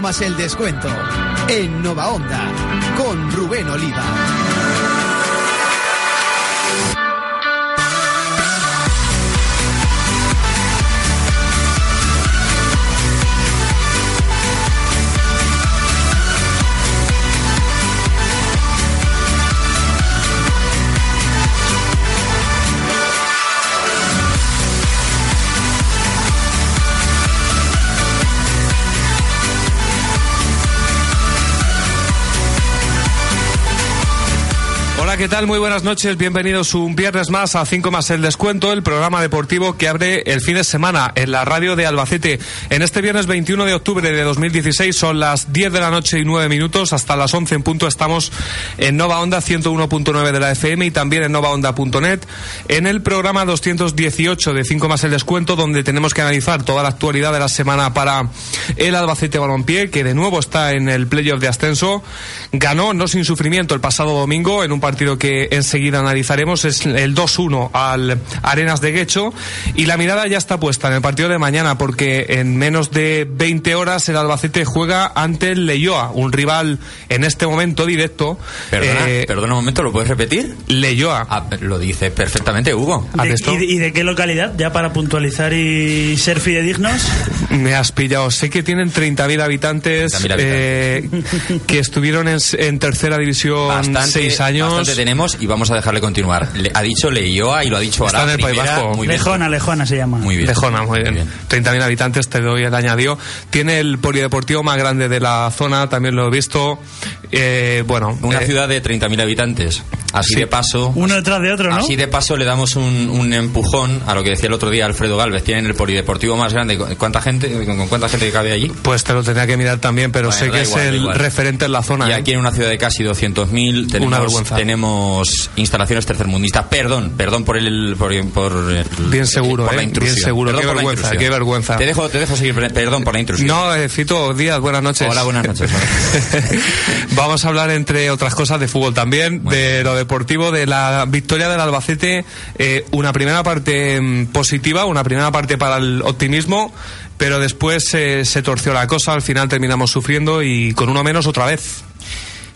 5 más el descuento. En Nova Onda, con Rubén Oliva. ¿Qué tal? Muy buenas noches. Bienvenidos un viernes más a 5 más el descuento, el programa deportivo que abre el fin de semana en la radio de Albacete. En este viernes 21 de octubre de 2016 son las 10 de la noche y 9 minutos. Hasta las 11 en punto estamos en Nova Onda 101.9 de la FM y también en novaonda.net en el programa 218 de 5 más el descuento donde tenemos que analizar toda la actualidad de la semana para el Albacete Balompié que de nuevo está en el playoff de ascenso. Ganó no sin sufrimiento el pasado domingo en un partido que enseguida analizaremos es el 2-1 al Arenas de Guecho y la mirada ya está puesta en el partido de mañana porque en menos de 20 horas el Albacete juega ante el Leyoa, un rival en este momento directo. Perdona, eh, perdona un momento, ¿lo puedes repetir? Leyoa. Ah, lo dice perfectamente Hugo. ¿De, y, de, qué localidad? Ya para puntualizar y ser fidedignos. Me has pillado. Sé que tienen 30.000 habitantes, eh, que estuvieron en, tercera división 6 años tenemos y vamos a dejarle continuar. ha dicho Leioa y lo ha dicho ahora. Está en el País Vasco. Muy Lejona, Lejona se llama. Muy bien. Lejona, muy bien. 30.000 habitantes, te doy el añadido. Tiene el polideportivo más grande de la zona, también lo he visto. Eh, bueno. Una eh, ciudad de 30.000 habitantes. Así de paso. Uno detrás de otro, ¿no? Así de paso le damos un, empujón a lo que decía el otro día Alfredo Galvez. Tienen el polideportivo más grande. ¿Cuánta gente, con, cuánta gente cabe allí? Pues te lo tenía que mirar también, pero sé que es el referente en la zona. Y ¿eh? aquí en una ciudad de casi 200.000 tenemos, tenemos instalaciones tercermundistas. Perdón, perdón por el. Por, bien seguro, ¿eh? Bien seguro. qué vergüenza, qué vergüenza. Te dejo, te dejo seguir. Perdón por la intrusión. No, eh, Fito, días, buenas noches. Hola, buenas noches. Vamos a hablar, entre otras cosas, de fútbol también, de lo deportivo, de la victoria del Albacete. Eh, una primera parte mm, positiva, una primera parte para el optimismo, pero después se torció la cosa. Al final terminamos sufriendo y con uno menos otra vez.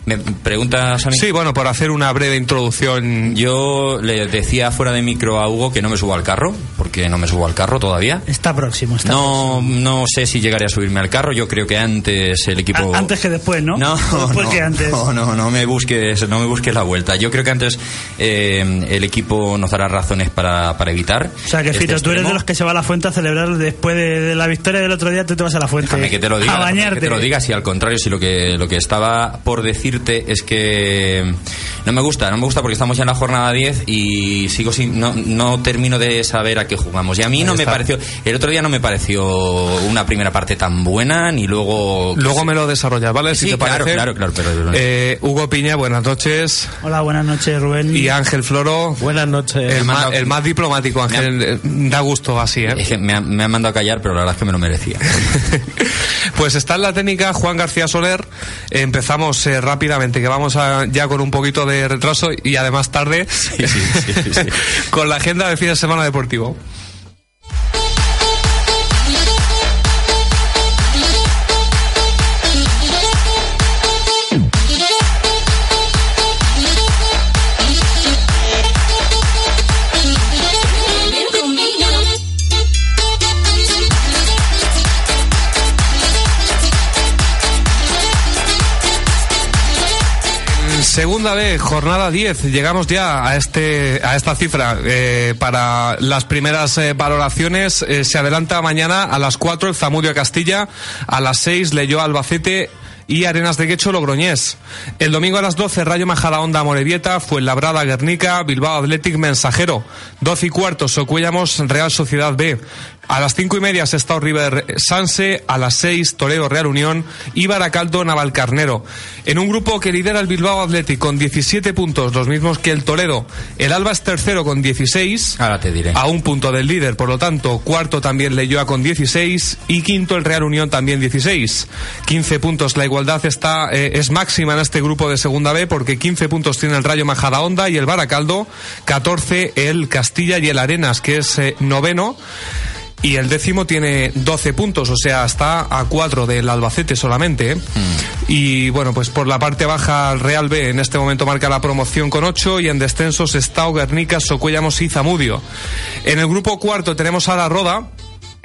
¿Me preguntas a mí? Sí, bueno, por hacer una breve introducción. Yo le decía fuera de micro a Hugo que no me subo al carro, porque no me subo al carro todavía. Está próximo, está no, próximo. No sé si llegaré a subirme al carro, yo creo que antes el equipo... antes que después, ¿no? No, después no, que antes. no, no, no me busques, no me busques la vuelta. Yo creo que antes eh, el equipo nos dará razones para, para evitar. O sea, que este Fito, tú eres de los que se va a la fuente a celebrar después de, la victoria del otro día, tú te vas a la fuente. Déjame que te lo diga. A bañarte. Que te lo diga, si al contrario, si lo que, lo que estaba por es que no me gusta, no me gusta porque estamos ya en la jornada 10 y sigo sin, no, no termino de saber a qué jugamos. Y a mí no me pareció, el otro día no me pareció una primera parte tan buena, ni luego... Luego me lo desarrollas, ¿vale? Sí, claro, claro, claro, eh, Hugo Piña, buenas noches. Hola, buenas noches, Rubén. Y Ángel Floro. Buenas noches. El, más, el más, diplomático, Ángel. Eh, da gusto así, ¿eh? Es que me, me han mandado a callar, pero la verdad es que me lo merecía. pues está en la técnica Juan García Soler. Empezamos eh, rápidamente, que vamos a, ya con un poquito de retraso y además tarde con la agenda de fin de semana deportivo. Segunda vez, jornada 10. Llegamos ya a este a esta cifra eh, para las primeras eh, valoraciones. Eh, se adelanta mañana a las 4 el Zamudio Castilla, a las 6 leyó Albacete y Arenas de Guecho Logroñés. El domingo a las 12 Rayo Majadahonda Morevieta, Fuenlabrada Guernica, Bilbao Athletic Mensajero. 12 y cuarto Socuellamos Real Sociedad B. A las cinco y media Sestao River Sanse, a las seis Toledo Real Unión y Baracaldo Navalcarnero. En un grupo que lidera el Bilbao Athletic con 17 puntos, los mismos que el Toledo. El Alba es tercero con 16. Ahora te diré. A un punto del líder, por lo tanto, cuarto también Leyoa con 16 y quinto el Real Unión también 16. 15 puntos. La igualdad está eh, es máxima en este grupo de Segunda B porque 15 puntos tiene el Rayo Majadahonda y el Baracaldo, 14 el Castilla y el Arenas, que es eh, noveno. Y el décimo tiene 12 puntos, o sea, está a 4 del Albacete solamente. ¿eh? Y bueno, pues por la parte baja, el Real B en este momento marca la promoción con 8 y en descensos está Guernica, Socuellamos y Zamudio. En el grupo cuarto tenemos a la Roda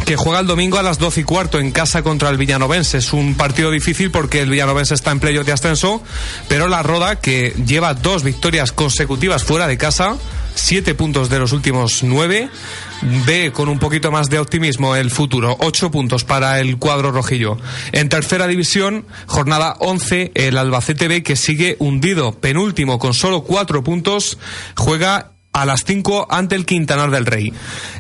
que juega el domingo a las 12 y cuarto en casa contra el Villanovense. Es un partido difícil porque el Villanovense está en playoff de ascenso, pero la Roda, que lleva dos victorias consecutivas fuera de casa, siete puntos de los últimos nueve, ve con un poquito más de optimismo el futuro. Ocho puntos para el cuadro rojillo. En tercera división, jornada 11, el Albacete B, que sigue hundido, penúltimo con solo cuatro puntos, juega a las 5 ante el Quintanar del Rey.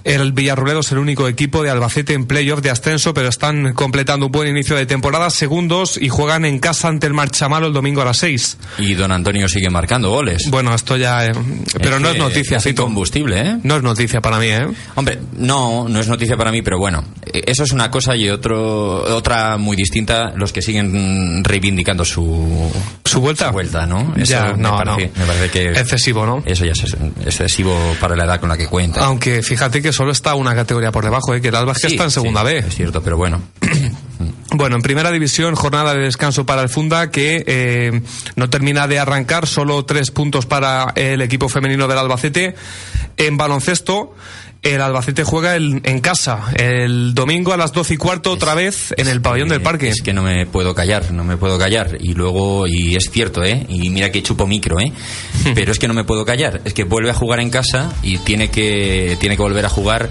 El Villarroledo es el único equipo de Albacete en playoff de ascenso, pero están completando un buen inicio de temporada, segundos, y juegan en casa ante el Marchamalo el domingo a las 6. Y don Antonio sigue marcando goles. Bueno, esto ya... eh, pero no es noticia, es combustible, ¿eh? No es noticia para mí, ¿eh? Hombre, no, no es noticia para mí, pero bueno, eh, eso es una cosa y otro, otra muy distinta, los que siguen reivindicando su, ¿Su vuelta? su vuelta, ¿no? Eso Ya, me no, parece, no. me parece que Excesivo, ¿no? eso ya es excesivo para la edad con la que cuenta. Aunque fíjate que solo está una categoría por debajo, ¿eh? que el Alba es que Sí, está en segunda sí, B. Es cierto, pero bueno. Bueno, en primera división, jornada de descanso para el Funda, que eh, no termina de arrancar, solo tres puntos para el equipo femenino del Albacete. En baloncesto, el Albacete juega el- en casa, el domingo a las doce y cuarto, otra vez en el pabellón del parque. Es que no me puedo callar, no me puedo callar. Y luego, y es cierto, ¿eh? Y mira que chupo micro, ¿eh? Pero es que no me puedo callar. Es que vuelve a jugar en casa y tiene que, tiene que volver a jugar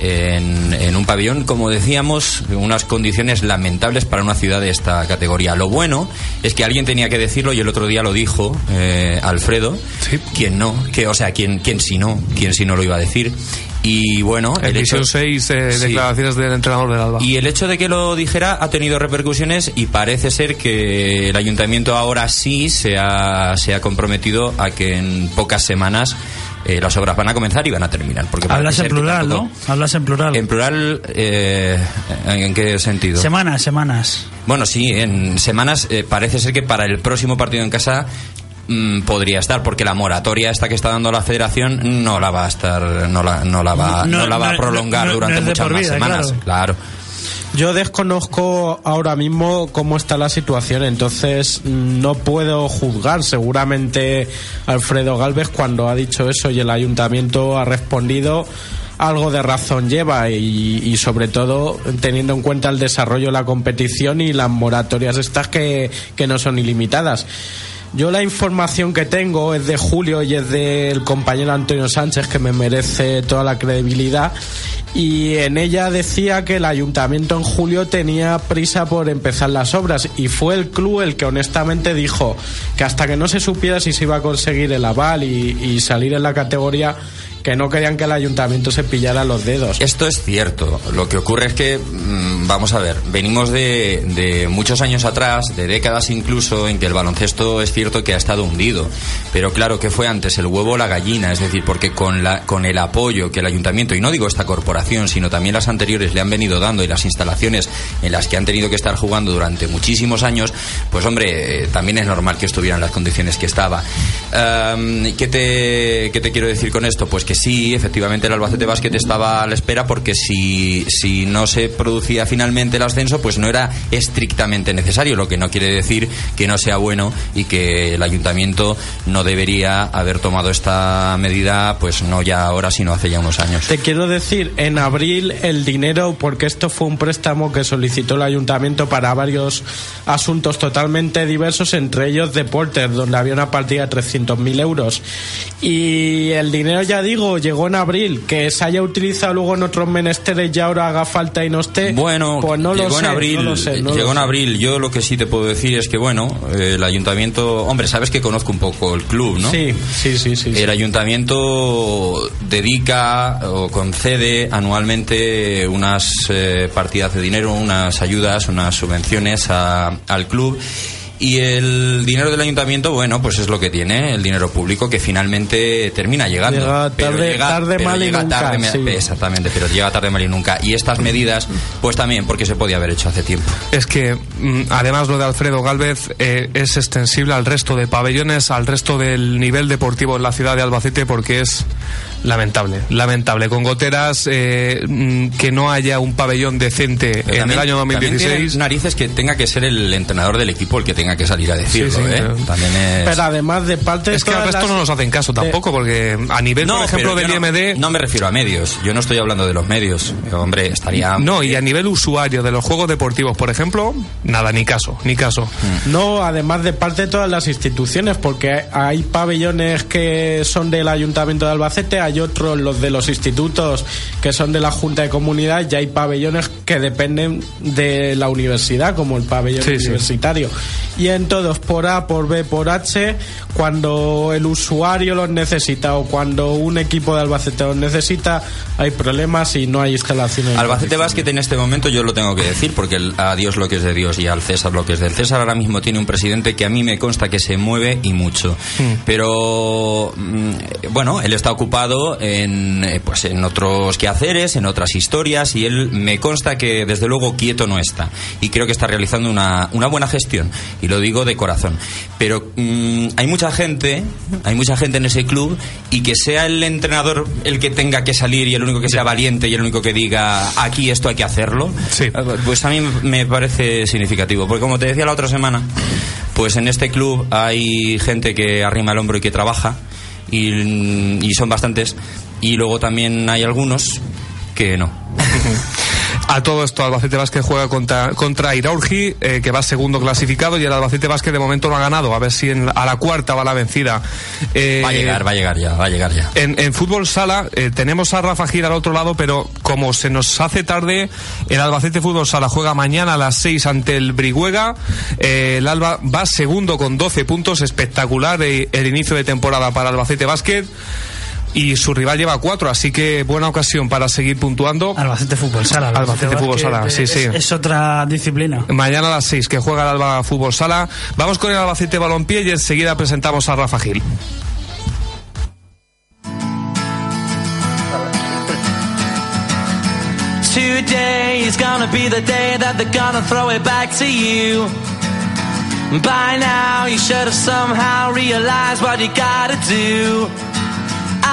en, en un pabellón, como decíamos, unas condiciones lamentables para una ciudad de esta categoría. Lo bueno es que alguien tenía que decirlo y el otro día lo dijo eh, Alfredo. Sí. ¿Quién no? Que, o sea, ¿quién, quién si no? ¿Quién si no lo iba a decir? Y bueno, En el hecho- división 6, eh, Sí. declaraciones del entrenador del Alba. y el hecho de que lo dijera ha tenido repercusiones y parece ser que el ayuntamiento ahora sí se ha, se ha comprometido a que en pocas semanas eh, las obras van a comenzar y van a terminar. Porque Hablas en plural, tampoco- ¿no? Hablas en plural. En plural, eh, ¿en qué sentido? Semanas, semanas. Bueno, sí, en semanas eh, parece ser que para el próximo partido en casa mm, podría estar, porque la moratoria esta que está dando la federación no la va a estar, no la, no la va, No- no la va no- a prolongar no- no durante muchas más semanas. claro. claro. Yo desconozco ahora mismo cómo está la situación, entonces mm, no puedo juzgar. Seguramente Alfredo Galvez cuando ha dicho eso y el ayuntamiento ha respondido algo de razón lleva y, y sobre todo teniendo en cuenta el desarrollo de la competición y las moratorias estas que, que no son ilimitadas. Yo la información que tengo es de Julio y es del compañero Antonio Sánchez que me merece toda la credibilidad. Y en ella decía que el ayuntamiento en julio tenía prisa por empezar las obras y fue el club el que honestamente dijo que hasta que no se supiera si se iba a conseguir el aval y, y salir en la categoría que no querían que el ayuntamiento se pillara los dedos. Esto es cierto. Lo que ocurre es que, mm, vamos a ver, venimos de, muchos años atrás, de décadas incluso, en que el baloncesto es cierto que ha estado hundido. Pero claro, ¿qué fue antes? ¿El huevo o la gallina? Es decir, porque con, la, con el apoyo que el ayuntamiento, y no digo esta corporación, sino también las anteriores le han venido dando y las instalaciones en las que han tenido que estar jugando durante muchísimos años, pues hombre, eh, también es normal que estuvieran las condiciones que estaba. ¿qué, te, ¿Qué te quiero decir con esto? Pues que sí, efectivamente el Albacete Basket estaba a la espera porque si, si no se producía finalmente el ascenso, pues no era estrictamente necesario, lo que no quiere decir que no sea bueno y que el ayuntamiento no debería haber tomado esta medida, pues no ya ahora, sino hace ya unos años. Te quiero decir, en abril el dinero, porque esto fue un préstamo que solicitó el ayuntamiento para varios asuntos totalmente diversos, entre ellos deportes, donde había una partida de 300.000 euros. Y el dinero, ya digo, llegó en abril, que se haya utilizado luego en otros menesteres y ahora haga falta y no esté. Bueno, pues no llegó lo sé, en abril. no lo sé, no llegó en sé. abril. Yo lo que sí te puedo decir es que, bueno, eh, el ayuntamiento. Hombre, sabes que conozco un poco el club, ¿no? Sí, sí, sí, sí. sí. El ayuntamiento dedica o concede anualmente unas eh, partidas de dinero, unas ayudas, unas subvenciones a- al club. Y el dinero del ayuntamiento, bueno, pues es lo que tiene, el dinero público que finalmente termina llegando. Llega Pero tarde- tarde, pero mal y llega nunca, tarde, sí. Exactamente, pero llega tarde mal y nunca. Y estas medidas, pues también porque se podía haber hecho hace tiempo. Es que, mm, además, lo de Alfredo Galvez eh, es extensible al resto de pabellones, al resto del nivel deportivo en la ciudad de Albacete, porque es lamentable, lamentable. Con goteras, eh, mm, que no haya un pabellón decente Pero en también- el año también 2016. tiene narices que tenga que ser el entrenador del equipo el que tenga que salir a decirlo, Sí, sí, ¿eh? pero- También es... Pero además de parte de Es que al resto las- no nos hacen caso tampoco, porque a nivel, por ejemplo, del no- IMD. No, me refiero a medios. Yo no estoy hablando de los medios. Hombre, estaría. No, y a nivel usuario de los juegos deportivos, por ejemplo, nada, ni caso, ni caso. No, además de parte de todas las instituciones, porque hay pabellones que son del Ayuntamiento de Albacete, hay otros, los de los institutos, que son de la Junta de Comunidad, y hay pabellones que dependen de la universidad, como el pabellón Sí, sí. universitario. Y en todos, por A, por B, por H, cuando el usuario los necesita o cuando un equipo de Albacete los necesita, hay problemas y no hay instalaciones. Albacete. Basket en este momento yo lo tengo que decir porque el- a Dios lo que es de Dios y al César lo que es del César ahora mismo tiene un presidente que a mí me consta que se mueve y mucho. Pero mm, bueno, él está ocupado en eh, pues en otros quehaceres, en otras historias y él me consta que desde luego quieto no está y creo que está realizando una, una buena gestión y lo digo de corazón. Pero mm, hay mucha gente, hay mucha gente en ese club y que sea el entrenador el que tenga que salir y el único que sea valiente y el único que diga aquí esto hay que hacerlo, Sí. eh, pues a mí me parece significativo. Porque como te decía la otra semana, pues en este club hay gente que arrima el hombro y que trabaja y, y son bastantes y luego también hay algunos que no. A todo esto, Albacete Vázquez juega contra, contra Iraurgi, eh, que va segundo clasificado, y el Albacete Vázquez de momento no ha ganado. A ver si en- a la cuarta va la vencida. Eh, Va a llegar, va a llegar ya, va a llegar ya. En, en fútbol sala eh, tenemos a Rafa Gil al otro lado, pero como se nos hace tarde, el Albacete Fútbol Sala juega mañana a las 6 ante el Briguega. Eh, el Alba va segundo con 12 puntos, espectacular el inicio de temporada para Albacete Básquet. Y su rival lleva 4, así que buena ocasión para seguir puntuando. Albacete Fútbol Sala. Albacete Fútbol Sala, sí, es, sí. Es otra disciplina. Mañana a las 6 que juega el Alba Fútbol Sala. Vamos con el Albacete Balompié y enseguida presentamos a Rafa Gil. Today is gonna be the day that they're gonna throw it back to you. By now, you should have somehow realized what you gotta do.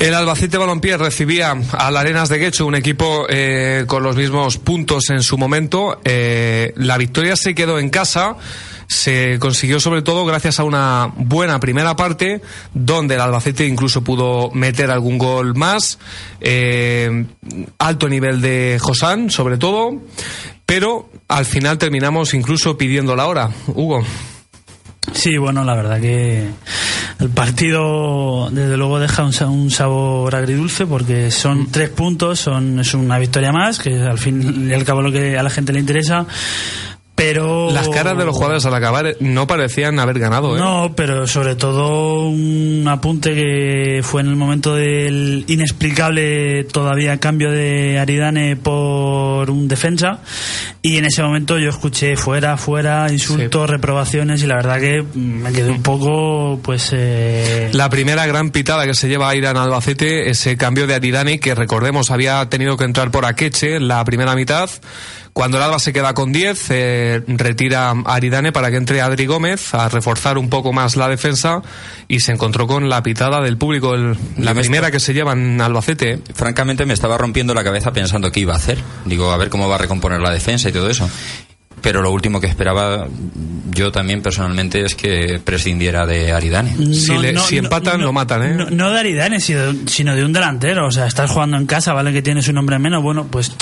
El Albacete Balompié recibía al Arenas de Guecho, un equipo eh, con los mismos puntos en su momento. Eh, la victoria se quedó en casa. Se consiguió sobre todo gracias a una buena primera parte, donde el Albacete incluso pudo meter algún gol más. Eh, alto nivel de Josán, sobre todo. Pero al final terminamos incluso pidiendo la hora. Hugo. Sí, bueno, la verdad que el partido desde luego deja un, sa- un sabor agridulce porque son tres puntos, son es una victoria más, que al fin y al cabo lo que a la gente le interesa. Pero Las caras de los jugadores al acabar no parecían haber ganado. ¿eh? No, pero sobre todo un apunte que fue en el momento del inexplicable todavía cambio de Aridane por un defensa y en ese momento yo escuché fuera, fuera, insultos, reprobaciones y la verdad que me quedé un poco pues eh, La primera gran pitada que se lleva a Irán Albacete, ese cambio de Aridane, que recordemos había tenido que entrar por Akeche en la primera mitad. Cuando el Alba se queda con 10, eh, retira a Aridane para que entre Adri Gómez a reforzar un poco más la defensa y se encontró con la pitada del público, el- la primera que se lleva en Albacete. Francamente me estaba rompiendo la cabeza pensando qué iba a hacer. Digo, a ver cómo va a recomponer la defensa y todo eso. Pero lo último que esperaba yo también personalmente es que prescindiera de Aridane. Si le- si empatan, lo matan, ¿eh? No, no de Aridane, sino, de un delantero. O sea, estás jugando en casa, vale que tienes un hombre menos. Bueno, pues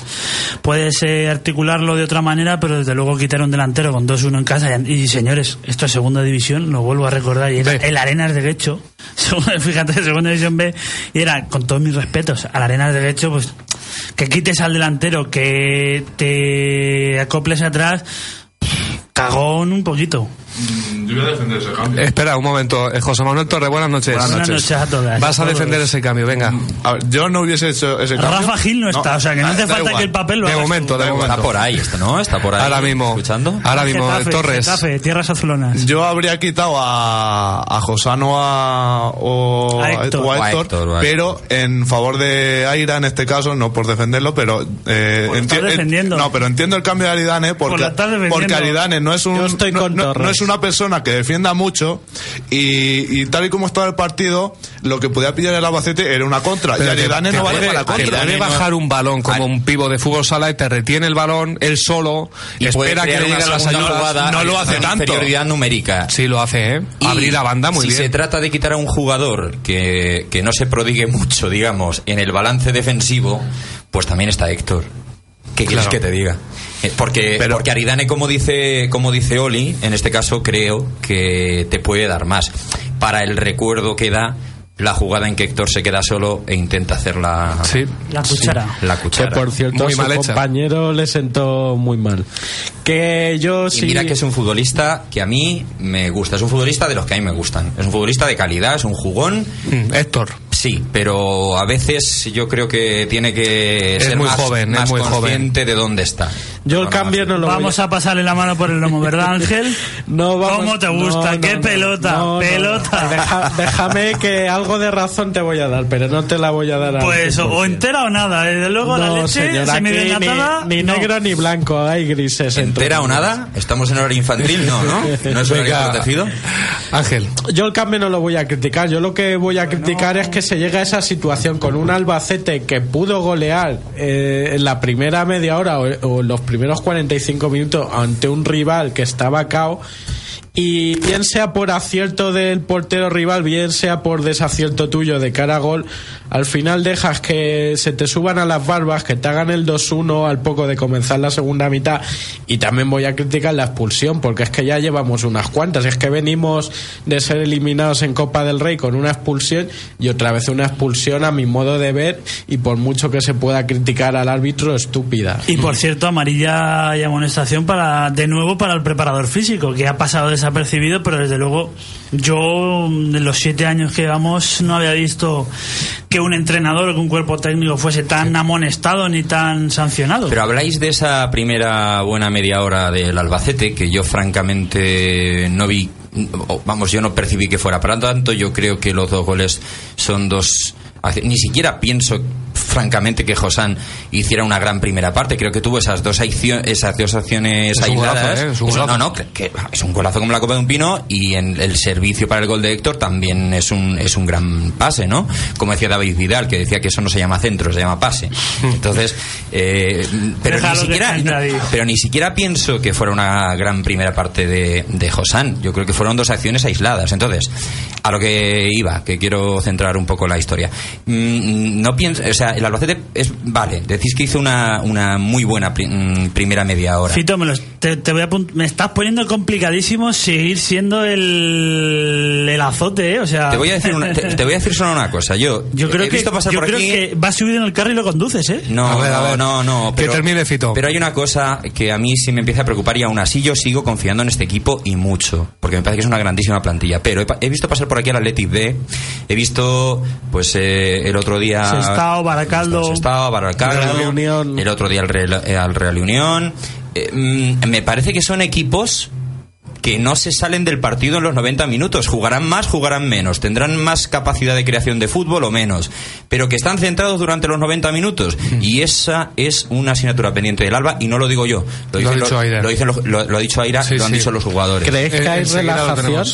puedes eh, articularlo de otra manera, pero desde luego quitar un delantero con 2-1 en casa. Y, y, señores, esto es segunda división, lo vuelvo a recordar. Y era el Arenas de Guecho. Segunda- Fíjate, segunda división B. Y era, con todos mis respetos, al Arenas de Guecho, pues que quites al delantero, que te acoples atrás. Cagón un poquito. Yo voy a defender ese cambio. Espera un momento, eh, José Manuel Torres, buenas noches. Buenas Buenas noches a todas. Vas a todos. defender ese cambio, venga. A ver, yo no hubiese hecho ese cambio. Rafa Gil no está, o sea que no da- hace da falta igual. que el papel lo De momento, de momento. Está por ahí, está, ¿no? Está por ahí. Ahora mismo. ¿Escuchando? Ahora mismo, Getafe, Torres. Getafe, tierras azulonas. Yo habría quitado a, a Josano a, o, A Héctor. o a O a Héctor, pero en favor de Aira en este caso, no por defenderlo, pero eh, enti- estás defendiendo. no, pero entiendo el cambio de Aridane porque, porque Aridane no es un Yo estoy no, con no- no Torres. es una persona que defienda mucho y, y tal y como estaba el partido, lo que podía pillar el Albacete era una contra y Pero te- Aridane no vale para la te contra. Aridane bajar un balón como un pivo de fútbol sala y te retiene el balón él solo, Y espera que le una lleguen las ayudas. jugada no lo hace tanto. Inferioridad numérica. Sí, lo hace, ¿eh? Y Abrir la banda muy si bien. se trata de quitar a un jugador que, que no se prodigue mucho, digamos, en el balance defensivo, pues también está Héctor. ¿Qué quieres Claro. que te diga? Eh, Porque, Pero- porque Aridane, como dice, como dice Oli, en este caso creo que te puede dar más. Para el recuerdo que da la jugada en que Héctor se queda solo e intenta hacer la, Sí. La cuchara. la Que cuchara. por cierto, Muy su mal hecha. compañero le sentó muy mal. Que yo Y sí. mira que es un futbolista que a mí me gusta. Es un futbolista de los que a mí me gustan. Es un futbolista de calidad, es un jugón. Mm, Héctor. Sí, pero a veces yo creo que tiene que Es ser muy más, joven, es muy consciente de dónde está. Yo el cambio no lo voy Vamos a pasarle la mano por el lomo, ¿verdad, Ángel? No, vamos- ¿Cómo te gusta? no, ¿Qué no, pelota? no, pelota. no. Deja- déjame que algo de razón te voy a dar, pero no te la voy a dar Pues o, 100%. o entera o nada. Desde luego la No, leche señor, aquí semidesnatada. ni, ni no. negro ni blanco, hay grises. ¿Entera o nada? ¿Estamos en horario infantil? No, ¿no? ¿No es horario protegido? Ángel. Yo el cambio no lo voy a criticar. Yo lo que voy a criticar es que se llega a esa situación con un Albacete que pudo golear eh, en la primera media hora o, o en los primeros 45 minutos ante un rival que estaba cao. Y bien sea por acierto del portero rival, bien sea por desacierto tuyo de cara a gol, al final dejas que se te suban a las barbas, que te hagan el 2-1 al poco de comenzar la segunda mitad. Y también voy a criticar la expulsión, porque es que ya llevamos unas cuantas. Es que venimos de ser eliminados en Copa del Rey con una expulsión y otra vez una expulsión a mi modo de ver y por mucho que se pueda criticar al árbitro, estúpida. Y por cierto, amarilla y amonestación para de nuevo para el preparador físico, que ha pasado desapercibido, pero desde luego yo en los siete años que llevamos no había visto que un entrenador o que un cuerpo técnico fuese tan amonestado ni tan sancionado. Pero habláis de esa primera buena media hora del Albacete, que yo francamente no vi, vamos, yo no percibí que fuera para tanto, yo creo que los dos goles son dos... Ni siquiera pienso francamente que Josán hiciera una gran primera parte, creo que tuvo esas dos, accio- esas dos acciones Es un aisladas. golazo, ¿eh? Un no, no, que, que es un golazo como la Copa de un Pino y en el servicio para el gol de Héctor también es un, es un gran pase, ¿no? Como decía David Vidal, que decía que eso no se llama centro, se llama pase. Entonces, eh, pero, ni siquiera, pero ni siquiera pienso que fuera una gran primera parte de, de Josán. Yo creo que fueron dos acciones aisladas. Entonces, a lo que iba, que quiero centrar un poco la historia. Mm, No pienso, o sea, el Albacete es, vale, decís que hizo una, una muy buena mm, primera media hora. Te, te voy a me estás poniendo complicadísimo seguir siendo el, el azote, ¿eh? O sea, Te voy a decir una- te, te voy a decir solo una cosa. Yo, yo creo he que, visto pasar yo por creo aquí. que vas subido en el carro y lo conduces, ¿eh? No, A ver, a no, ver. no, no. Que termine, Fito. Pero hay una cosa que a mí sí me empieza a preocupar y aún así yo sigo confiando en este equipo y mucho, porque me parece que es una grandísima plantilla. Pero he visto pasar por aquí al Athletic B, he visto, pues eh, el otro día... Sestao, Baracaldo. Sestao, Baracaldo, Real Unión. el otro día al Real, eh, al Real Unión. Eh, mm, me parece que son equipos que no se salen del partido en los 90 minutos. Jugarán más, jugarán menos. Tendrán más capacidad de creación de fútbol o menos. Pero que están centrados durante los 90 minutos. Y esa es una asignatura pendiente del Alba. Y no lo digo yo. Lo, Lo ha dicen dicho los- Aira. lo lo- lo ha dicho Aira Sí, lo han sí. dicho los jugadores. ¿Crees que Eh, hay relajación?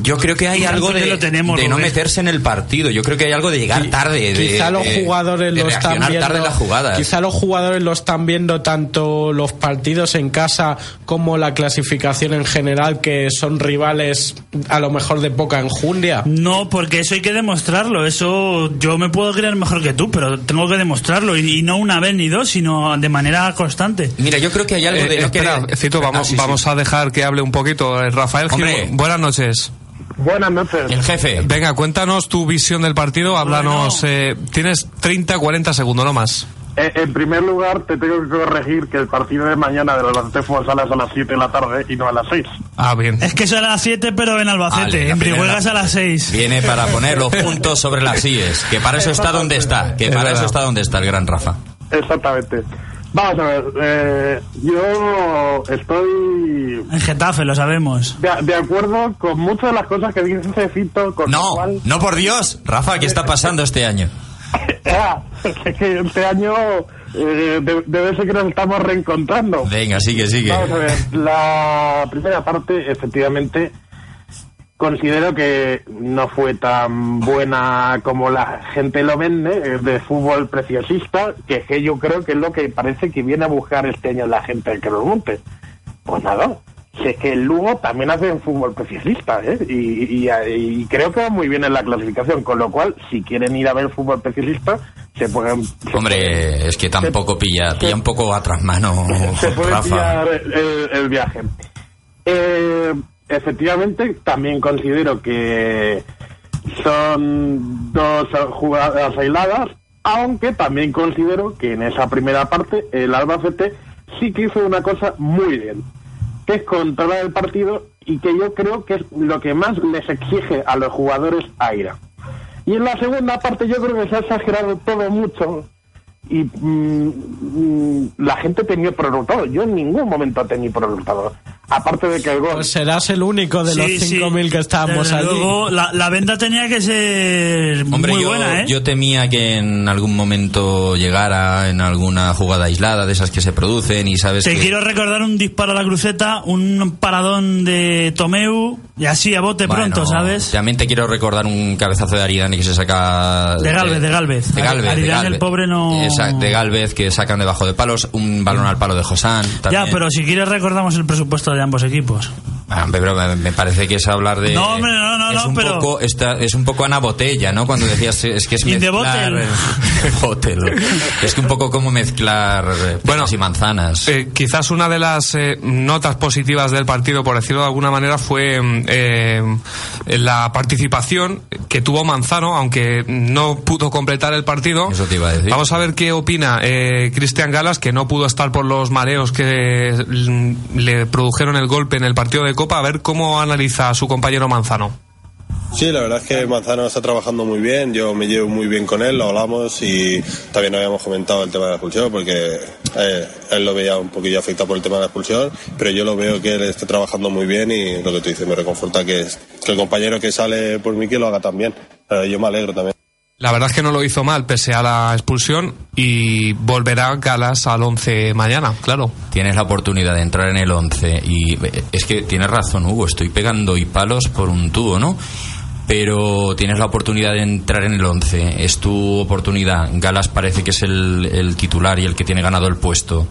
Yo creo que hay Y algo de, lo tenemos, de no meterse en el partido. Yo creo que hay algo de llegar tarde. De, quizá los jugadores de lo están viendo tarde las jugadas. quizá los jugadores lo están viendo tanto los partidos en casa como la clasificación en general que son rivales a lo mejor de poca enjundia No, porque eso hay que demostrarlo. Eso yo me puedo creer mejor que tú, pero tengo que demostrarlo. Y, y no una vez ni dos, sino de manera constante. Mira, yo creo que hay algo Eh, de no espera, Cito, vamos, Ah, sí, sí. vamos a dejar que hable un poquito eh, Rafael Gil. Buenas noches. Buenas noches. El jefe. Venga, cuéntanos tu visión del partido, háblanos. eh, tienes 30, 40 segundos, no más. Eh, en primer lugar, te tengo que corregir que el partido de mañana del Albacete Fútbol Sala es a las 7 de la tarde y no a las 6. Ah, bien. Es que son a las 7, pero en Albacete. Vale, en Brihuegas a las 6. Viene para poner los puntos sobre las IES, que para eso está donde está, que Es para eso está donde está el gran Rafa. Exactamente. Vamos a ver, eh, yo estoy En Getafe, lo sabemos. de, de acuerdo con muchas de las cosas que dice Fito, con No, cual... no por Dios, Rafa, ¿qué está pasando este año? Ah, es que este año eh, de- debe ser que nos estamos reencontrando. Venga, sigue, sigue. Vamos a ver, la primera parte, efectivamente, considero que no fue tan buena como la gente lo vende, de fútbol preciosista, que, es que yo creo que es lo que parece que viene a buscar este año la gente que lo monte. Pues nada, si es que el Lugo también hace fútbol preciosista, ¿eh? Y, y- y creo que va muy bien en la clasificación, con lo cual, si quieren ir a ver fútbol preciosista, se pueden... se Hombre, es que tampoco pilla, pilla un poco a trasmano, se puede Rafa. pillar el, el viaje. Eh, efectivamente, también considero que son dos jugadas aisladas, aunque también considero que en esa primera parte el Albacete sí que hizo una cosa muy bien, que es controlar el partido y que yo creo que es lo que más les exige a los jugadores Aira. Y en la segunda parte yo creo que se ha exagerado todo mucho y mm, mm, la gente tenía por resultado. Yo en ningún momento tenía por resultado. Aparte de que el gol... Pues serás el único de los Sí, sí. 5.000 que estábamos Desde allí. luego, la, la venta tenía que ser Hombre, muy yo, buena, ¿eh? yo temía que en algún momento llegara en alguna jugada aislada de esas que se producen y sabes Te que... quiero recordar un disparo a la cruceta, un paradón de Tomeu, y así a bote Bueno, pronto, ¿sabes? También te quiero recordar un cabezazo de Aridane que se saca... De Galvez, de Galvez. De Galvez, de Aridane, Galvez. el pobre, no- de Galvez, que sacan debajo de palos, un balón al palo de Josán. Ya, pero si quieres recordamos el presupuesto de ambos equipos. Ah, pero me, parece que es hablar de... No, hombre, no, no, es un pero- Poco, está- es un poco Ana Botella, ¿no? Cuando decías, es que es mezclar... Bottle. Es que un poco como mezclar eh, Bueno, y manzanas. Eh, quizás una de las eh, notas positivas del partido, por decirlo de alguna manera, fue mm, eh, la participación que tuvo Manzano, aunque no pudo completar el partido. Eso te iba a decir. Vamos a ver qué opina eh, Cristian Galas, que no pudo estar por los mareos que mm, le produjeron el golpe en el partido de Copa, a ver cómo analiza a su compañero Manzano. Sí, la verdad es que Manzano está trabajando muy bien, yo me llevo muy bien con él, lo hablamos y también habíamos comentado el tema de la expulsión porque eh, él lo veía un poquillo afectado por el tema de la expulsión, pero yo lo veo que él está trabajando muy bien y lo que tú dices me reconforta que, que el compañero que sale por Miki lo haga también. Eh, yo me alegro también. La verdad es que no lo hizo mal pese a la expulsión y volverá Galas al 11 mañana, claro. Tienes la oportunidad de entrar en el 11 y eh, es que tienes razón, Hugo, estoy pegando y palos por un tubo, ¿no? Pero tienes la oportunidad de entrar en el 11, es tu oportunidad. Galas parece que es el, el titular y el que tiene ganado el puesto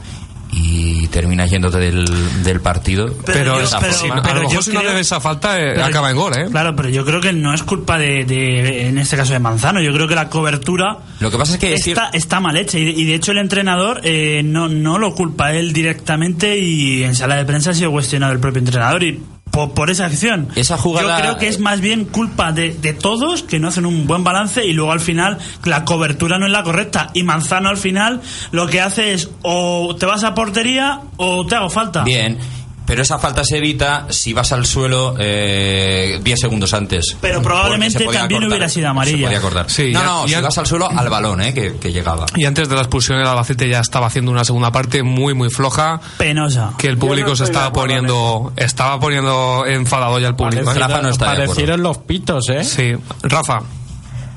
y terminas yéndote del, del partido. Pero, yo- es- pero- yo mejor si no creo- debe esa falta, eh, acaba en gol, ¿eh? Claro, pero yo creo que no es culpa de, de- en este caso de Manzano. Yo creo que la cobertura Lo que pasa es que es está, está mal hecha y, y de hecho el entrenador eh, no, no lo culpa él directamente y en sala de prensa ha sido cuestionado el propio entrenador y por, por esa acción. Esa jugada- Yo creo que es más bien culpa de, de todos que no hacen un buen balance y luego al final la cobertura no es la correcta y Manzano al final lo que hace es o te vas a portería o te hago falta. Bien, pero esa falta se evita si vas al suelo eh, 10 segundos antes. Pero probablemente también hubiera sido amarilla. Se podía cortar. Sí, no, ya- no, ya- si vas al suelo, al balón, eh, que, que llegaba. Y antes de la expulsión el Albacete ya estaba haciendo una segunda parte muy muy floja Penosa. que el público no se estaba en poniendo estaba poniendo enfadado ya el público. ¿eh? Rafa no está de acuerdo. Parecieron los pitos, ¿eh? Sí, Rafa.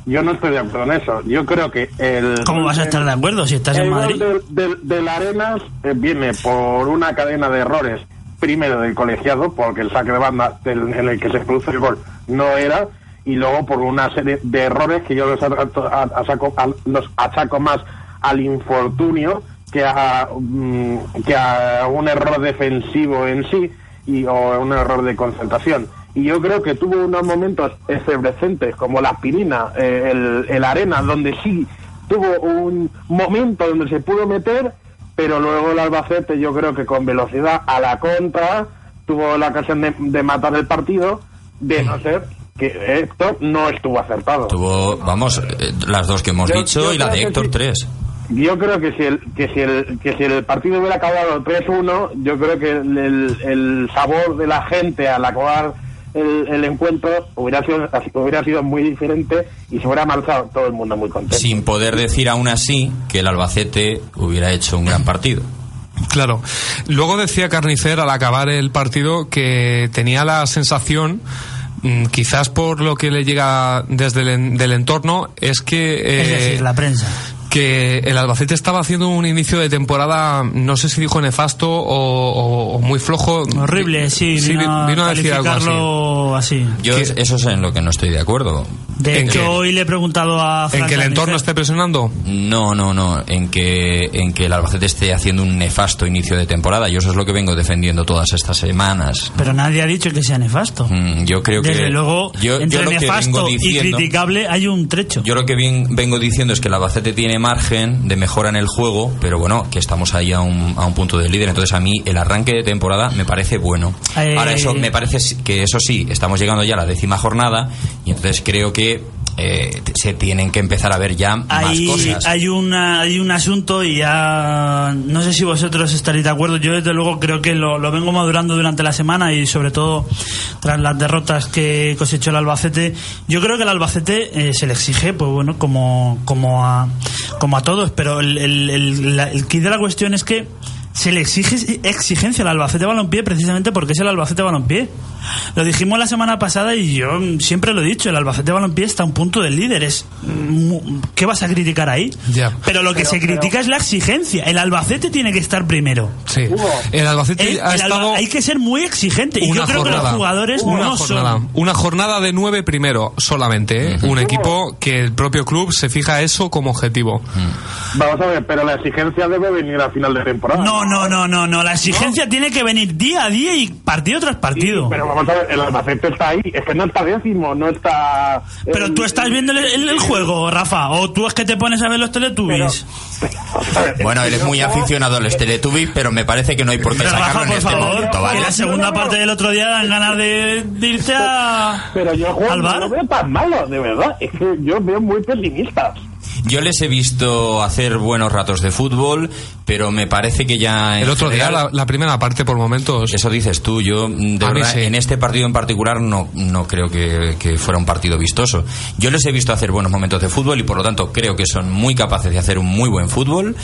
Yo no estoy de acuerdo en eso. Yo creo que el... ¿Cómo vas a estar de acuerdo si estás en El gol Madrid? del- del- del Arenas eh, viene por una cadena de errores. Primero del colegiado, porque el saque de banda en el que se produce el gol no era. Y luego por una serie de errores que yo los, a- a- achaco, a- los achaco más al infortunio que a, mm, que a un error defensivo en sí y, o un error de concentración. Y yo creo que tuvo unos momentos efervescentes como la aspirina, eh, el, el arena, donde sí tuvo un momento donde se pudo meter, pero luego el Albacete yo creo que con velocidad a la contra tuvo la ocasión de, de matar el partido, de no ser que Héctor no estuvo acertado. Tuvo, vamos, eh, las dos que hemos Yo- dicho yo y la de Héctor sí. 3. yo creo que si el, que si el, que si el partido hubiera acabado 3-1, yo creo que el, el- el sabor de la gente al acabar el, el encuentro hubiera sido, hubiera sido muy diferente y se hubiera marchado todo el mundo muy contento. Sin poder decir aún así que el Albacete hubiera hecho un gran partido. Claro. Luego decía Carnicer al acabar el partido que tenía la sensación, mm, quizás por lo que le llega desde el en- del entorno, es que... Es eh, decir, la prensa. Que el Albacete estaba haciendo un inicio de temporada, no sé si dijo nefasto o, o- o muy flojo. Horrible, sí, Sí, vino, vi- vino a decir algo así. así. Yo es- eso es en lo que no estoy de acuerdo. De ¿En hecho, qué? hoy le he preguntado a ¿En Fran que el entorno esté presionando? No, no, no. En que, en que el Albacete esté haciendo un nefasto inicio de temporada. Yo eso es lo que vengo defendiendo todas estas semanas. Pero nadie ha dicho que sea nefasto. Mm, Yo creo que. Desde luego, yo, yo entre lo que nefasto vengo y diciendo- criticable hay un trecho. Yo lo que bien, vengo diciendo es que el Albacete tiene margen de mejora en el juego, pero bueno, que estamos ahí a un, a un punto del líder. Entonces a mí el arranque de temporada me parece bueno. Eh, Ahora eso me parece que eso sí, estamos llegando ya a la décima jornada y entonces creo que eh, se tienen que empezar a ver ya más hay, cosas. hay, una, hay un asunto y ya no sé si vosotros estaréis de acuerdo. Yo desde luego creo que lo, lo vengo madurando durante la semana y sobre todo tras las derrotas que cosechó el Albacete. Yo creo que el Albacete eh, se le exige, pues bueno, como, como, a, como a todos, pero el, el, el, la- el kit de la cuestión es que se le exige exigencia al Albacete Balompié precisamente porque es el Albacete Balompié. Lo dijimos la semana pasada y yo siempre lo he dicho, el Albacete Balompié está a un punto del líder. Es, mu- ¿Qué vas a criticar ahí? Ya. Pero lo que se critica es la exigencia. El Albacete tiene que estar primero. Sí. El Albacete El- ha el Alba- estado hay que ser muy exigente. Y yo creo que los jugadores una no jornada. son. Una jornada de nueve primero solamente. ¿eh? Un equipo que el propio club se fija eso como objetivo. Vamos a ver, pero la exigencia debe venir a final de temporada. No, no, no, no, no. La exigencia tiene que venir día a día y partido tras partido. Pero vamos a ver, el Albacete está ahí, es que no está décimo, no está... Pero tú estás viendo el, el- el juego, Rafa, o tú es que te pones a ver los Teletubbies. Bueno, él es muy aficionado a los Teletubbies, pero me parece que no hay por qué Pero sacarlo Rafa, en por este favor, momento, la segunda parte del otro día dan ganas de, de irse a, Pero yo juego no lo veo tan malo, de verdad. Es que yo veo muy pesimistas. Yo les he visto hacer buenos ratos de fútbol, pero me parece que ya El otro día, la, la primera parte por momentos. Eso dices tú, yo de verdad, sí. en este partido en particular no, no creo que, que fuera un partido vistoso. Yo les he visto hacer buenos momentos de fútbol y por lo tanto creo que son muy capaces de hacer un muy buen fútbol,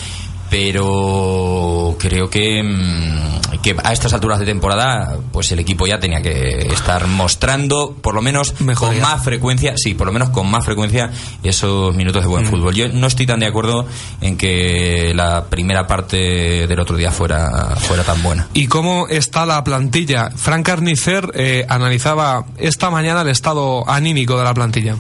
pero creo que, mm, que a estas alturas de temporada pues el equipo ya tenía que estar mostrando por lo menos con más frecuencia, sí, por lo menos con más frecuencia esos minutos de buen Mm. fútbol. Yo no estoy tan de acuerdo en que la primera parte del otro día fuera, fuera tan buena. ¿Y cómo está la plantilla? Frank Carnicer eh, analizaba esta mañana el estado anímico de la plantilla.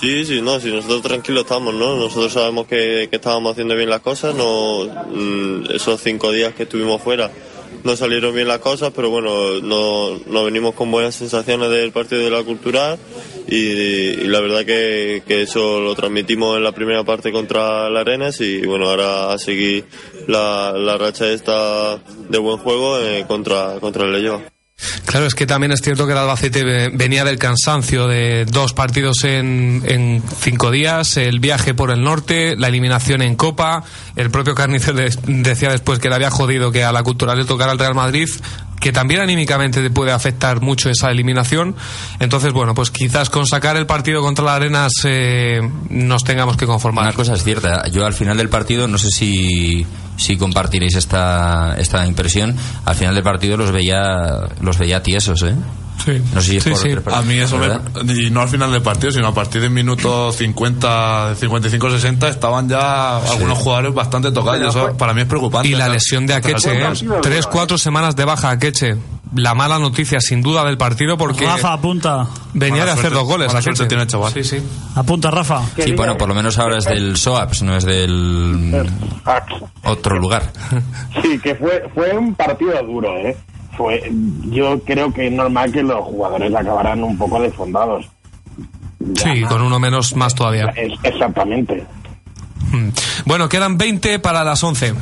Sí, sí, no, si nosotros tranquilos estamos, ¿no? Nosotros sabemos que, que estábamos haciendo bien las cosas, no, mm, esos cinco días que estuvimos fuera no salieron bien las cosas, pero bueno, no, nos venimos con buenas sensaciones del partido de la cultural y, y la verdad que, que eso lo transmitimos en la primera parte contra la Arenas y bueno, ahora a seguir la, la racha esta de buen juego eh, contra, contra el Leyoa. Claro, es que también es cierto que el Albacete ve- venía del cansancio de dos partidos en, cinco días, el viaje por el norte, la eliminación en Copa. El propio Carnicer de- decía después que le había jodido que a la cultural le tocara al Real Madrid, que también anímicamente te puede afectar mucho esa eliminación. Entonces, bueno, pues quizás con sacar el partido contra la Arenas eh, nos tengamos que conformar. Una cosa es cierta, yo al final del partido, no sé si, si compartiréis esta, esta impresión, al final del partido los veía, los veía tiesos, ¿eh? Sí. No sé si es Sí, por sí. A mí eso me, y no al final del partido, sino a partir del minuto 50, 55, 60 estaban ya algunos jugadores bastante tocados. y eso para mí es preocupante. Y la lesión de Akeche, ¿eh? tres, cuatro semanas de baja Akeche. La mala noticia, sin duda, del partido porque Rafa, apunta. venía Mala de hacer suerte- dos goles. mala suerte Akeche. tiene el chaval. Sí, sí. Apunta, Rafa. Sí, bueno, por lo menos ahora es del SOAPS, no es del otro lugar. Sí, que fue, fue un partido duro, ¿eh? Fue, yo creo que es normal que los jugadores acabaran un poco desfondados. Sí, con uno menos más todavía. Es- exactamente. Mm. Bueno, quedan 20 para las 11.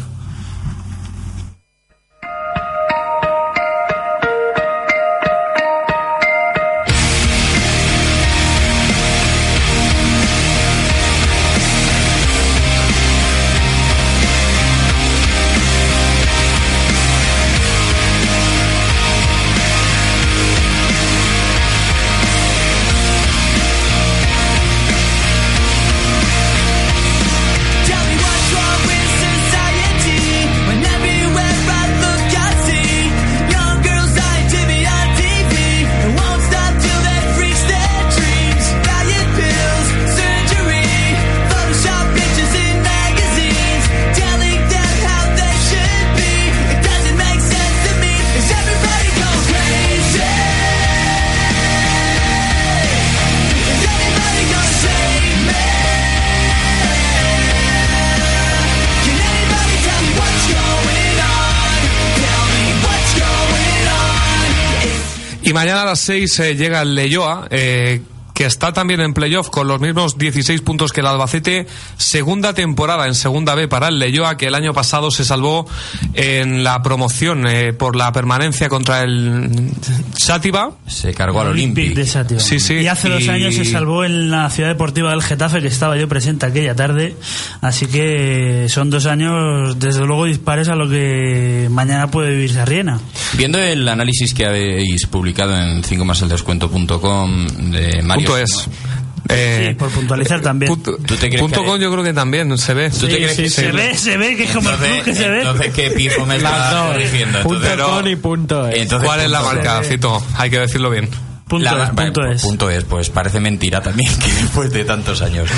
Mañana a las 6 eh, llega el Leyoa, eh, que está también en playoff con los mismos 16 puntos que el Albacete. Segunda temporada en Segunda B para el Leyoa, que el año pasado se salvó en la promoción eh, por la permanencia contra el Sátiva. Se cargó al Olympic de Sátiva. Sí, sí, Y hace dos años se salvó en la ciudad deportiva del Getafe, que estaba yo presente aquella tarde. Así que son dos años, desde luego, dispares a lo que mañana puede vivir Sarriena. Viendo el análisis que habéis publicado en 5 más el descuento.com de Mario. Punto es. Eh, Sí, por puntualizar también. punto, ¿Tú te crees punto que- com yo creo que también se ve. ¿Tú te crees que se ve, se ve que es como el club que se ve. entonces ¿qué pifo me Las está dos. corrigiendo? Punto Entonces, com y punto es. entonces, ¿Cuál es la punto marca, Cito? Hay que decirlo bien. Punto La- es, vale, punto es. punto es, pues parece mentira también que después de tantos años.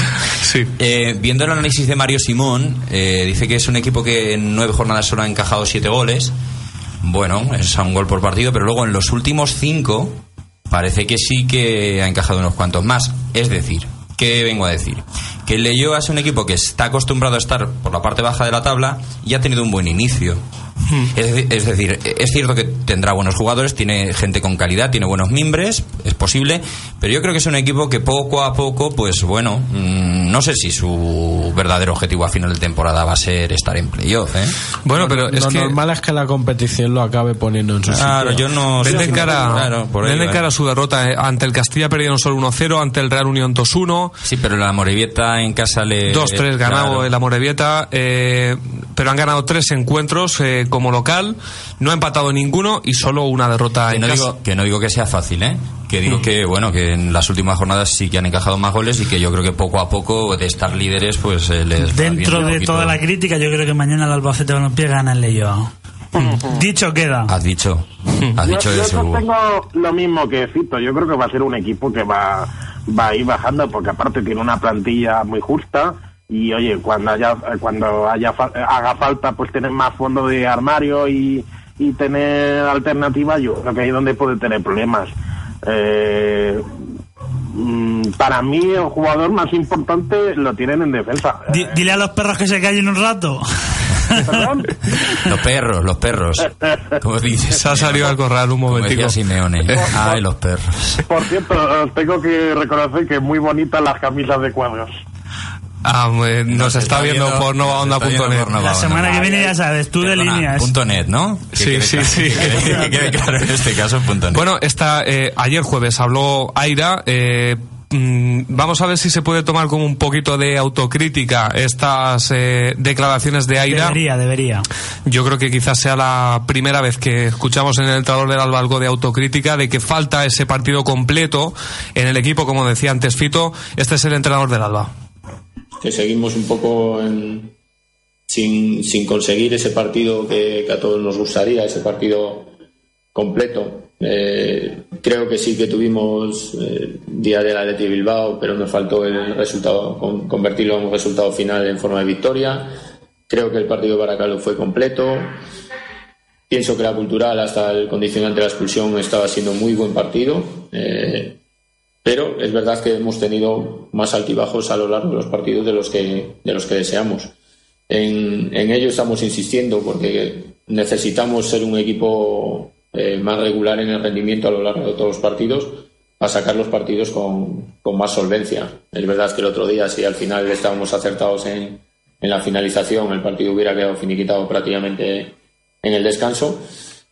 Sí. Eh, viendo el análisis de Mario Simón, eh, dice que es un equipo que en nueve jornadas solo ha encajado siete goles. Bueno, es a un gol por partido, pero luego en los últimos cinco parece que sí que ha encajado unos cuantos más. Es decir, ¿qué vengo a decir? Que el Leyoa es un equipo que está acostumbrado a estar por la parte baja de la tabla y ha tenido un buen inicio. Es, de- es decir, es cierto que tendrá buenos jugadores, tiene gente con calidad, tiene buenos mimbres, es posible, pero yo creo que es un equipo que poco a poco, pues bueno, mm, no sé si su verdadero objetivo a final de temporada va a ser estar en playoff, ¿eh? Bueno, pero es lo que normal es que la competición lo acabe poniendo en su Claro, sitio. yo no... Vende sí, cara, claro, por ahí cara su derrota. eh. Ante el Castilla perdieron solo 1-0, ante el Real Unión 2-1. Sí, pero la Morevieta en casa le... 2-3 ganado claro. el Amorebieta, eh, pero han ganado tres encuentros eh, como local, no ha empatado ninguno y solo una derrota Que en no, casa. digo, que no digo que sea fácil, ¿eh? Que digo Mm. que, bueno, que en las últimas jornadas sí que han encajado más goles y que yo creo que poco a poco de estar líderes, pues eh, les Dentro de poquito. toda la crítica, yo creo que mañana el Albacete Balompié gana el Leyoa. Dicho queda. Has dicho, has Yo, dicho yo eso. Tengo lo mismo que Cito. Yo creo que va a ser un equipo que va, va a ir bajando porque aparte tiene una plantilla muy justa y oye, cuando haya cuando haya fa- haga falta pues tener más fondo de armario y, y tener alternativas, yo creo que ahí es donde puede tener problemas. Eh, mm, para mí el jugador más importante lo tienen en defensa. Di- dile a los perros que se callen un rato. Perdón. Los perros, los perros. Como dices. Se ha salido al corral un momentico. Simeone. Ay, los perros. Por cierto, os tengo que reconocer que muy bonitas las camisas de cuadros. Ah, eh, nos, está, viendo, por novaonda.net. La semana que viene ya sabes, tú de líneas. punto net, ¿no? Sí, sí, claro- sí. Que quede, que quede claro en este caso, punto net. Bueno, esta, eh, ayer jueves habló Aira. eh, mm, vamos a ver si se puede tomar como un poquito de autocrítica estas eh, declaraciones de Aira. Debería, debería. Yo creo que quizás sea la primera vez que escuchamos en el entrador del Alba algo de autocrítica, de que falta ese partido completo en el equipo, como decía antes Fito. Este es el entrenador del Alba. Que seguimos un poco en- sin, sin conseguir ese partido que, a todos nos gustaría, ese partido completo. Eh, creo que sí que tuvimos eh, día del Atleti Bilbao, pero nos faltó el resultado, con- convertirlo en un resultado final en forma de victoria. Creo que el partido de Baracaldo fue completo. Pienso que la cultural, hasta el condicionante de la expulsión, estaba siendo muy buen partido. Eh, pero es verdad que hemos tenido más altibajos a lo largo de los partidos de los que, de los que deseamos. En, en ello estamos insistiendo porque necesitamos ser un equipo eh, más regular en el rendimiento a lo largo de todos los partidos a sacar los partidos con, con más solvencia. Es verdad que el otro día, si al final estábamos acertados en, en la finalización, el partido hubiera quedado finiquitado prácticamente en el descanso,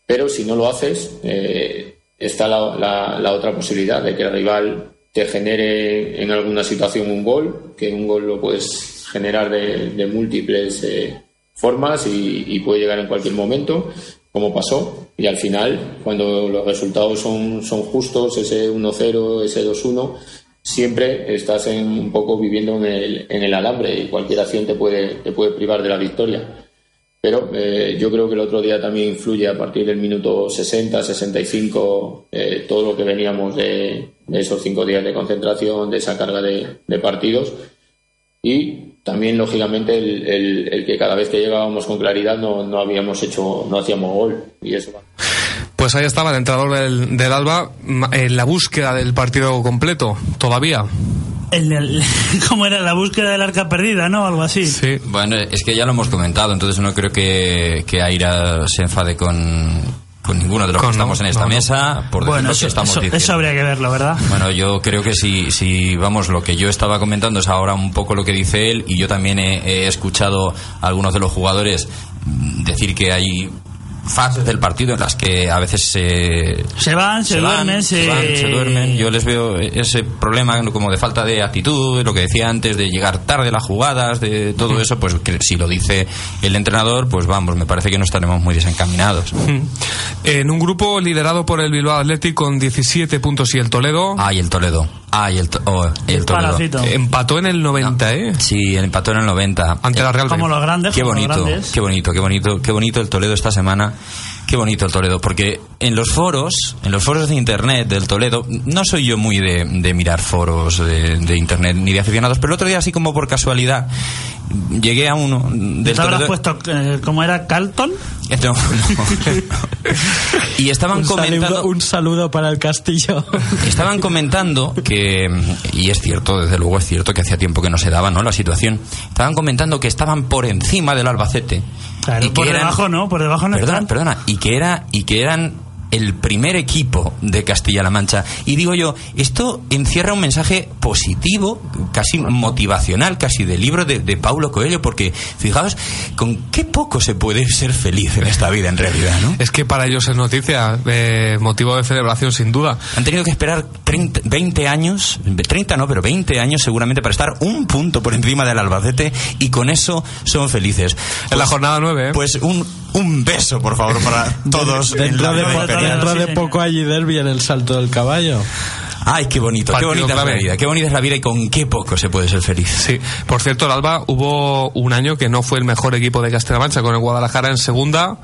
pero si no lo haces, eh, está la, la- la otra posibilidad de que el rival te genere en alguna situación un gol, que un gol lo puedes generar de, múltiples eh, formas y, puede llegar en cualquier momento, como pasó. Y al final, cuando los resultados son, son justos, ese 1-0, ese 2-1, siempre estás en, un poco viviendo en el, en el alambre y cualquier acción puede, te puede privar de la victoria. Pero eh, yo creo que el otro día también influye a partir del minuto 60, 65, eh, todo lo que veníamos de, de esos cinco días de concentración, de esa carga de, de partidos. Y también, lógicamente, el, el- el que cada vez que llegábamos con claridad no, no habíamos hecho, no hacíamos gol. Y eso Pues ahí estaba el entrenador del, del Alba en la búsqueda del partido completo, todavía. El- el- ¿Cómo era? La búsqueda del arca perdida, ¿no? Algo así. Sí. Bueno, es que ya lo hemos comentado, entonces no creo que, que Aira se enfade con, con ninguno de los Con que estamos en esta no, no. mesa por Bueno, lo eso, que estamos eso- diciendo. eso habría que verlo, ¿verdad? Bueno, yo creo que si, si, vamos, lo que yo estaba comentando es ahora un poco lo que dice él y yo también he, he escuchado a algunos de los jugadores decir que hay fases del partido en las que a veces se... Se van, se, van, duermen, se van, se duermen. Yo les veo ese problema como de falta de actitud, lo que decía antes, de llegar tarde a las jugadas, de todo eso, pues que si lo dice el entrenador, pues vamos, me parece que no estaremos muy desencaminados. En un grupo liderado por el Bilbao Athletic con 17 puntos y el Toledo. Ay, el Toledo. Ay, el, to- oh, el Toledo. Paracito. Empató en el 90, ¿eh? Sí, el empató en el 90. Ante la Real Como los grandes, Qué como los bonito, grandes. qué bonito, qué bonito, qué bonito el Toledo esta semana. Qué bonito el Toledo, porque en los foros, en los foros de internet del Toledo, no soy yo muy de, de mirar foros de, de internet ni de aficionados, pero el otro día así como por casualidad llegué a uno del ¿Te habrás Toledo. puesto, eh, cómo era, Carlton? No, no. y estaban Un comentando saludo, un saludo para el castillo. Estaban comentando que, y es cierto, desde luego es cierto que hacía tiempo que no se daba, ¿no? La situación. Estaban comentando que estaban por encima del Albacete. Claro, y que por eran- debajo no, por debajo no Perdona, están. perdona. Y que era, y que eran el primer equipo de Castilla-La Mancha. Y digo yo, esto encierra un mensaje positivo, casi motivacional, casi del libro de, de Paulo Coelho, porque fijaos con qué poco se puede ser feliz en esta vida en realidad, ¿no? Es que para ellos es noticia, eh, motivo de celebración sin duda. Han tenido que esperar 30, 20 años, 30 no, pero 20 años seguramente para estar un punto por encima del Albacete y con eso son felices. En la jornada 9, ¿eh? Pues un, un beso, por favor, para todos. en la de. Dentro de poco allí derby en el salto del caballo. Ay, qué bonito, qué bonita es la vida, qué bonita es la vida y con qué poco se puede ser feliz. Sí, por cierto, el Alba hubo un año que no fue el mejor equipo de Castilla-La Mancha, con el Guadalajara en segunda,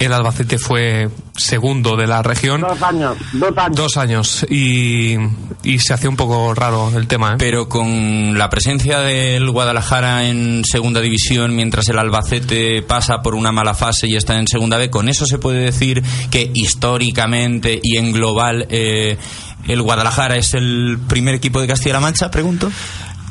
el Albacete fue segundo de la región. Dos años, dos años. Dos años y, y se hacía un poco raro el tema, ¿eh? Pero con la presencia del Guadalajara en segunda división, mientras el Albacete pasa por una mala fase y está en segunda B, con eso se puede decir que históricamente y en global eh, el Guadalajara es el primer equipo de Castilla-La Mancha, pregunto.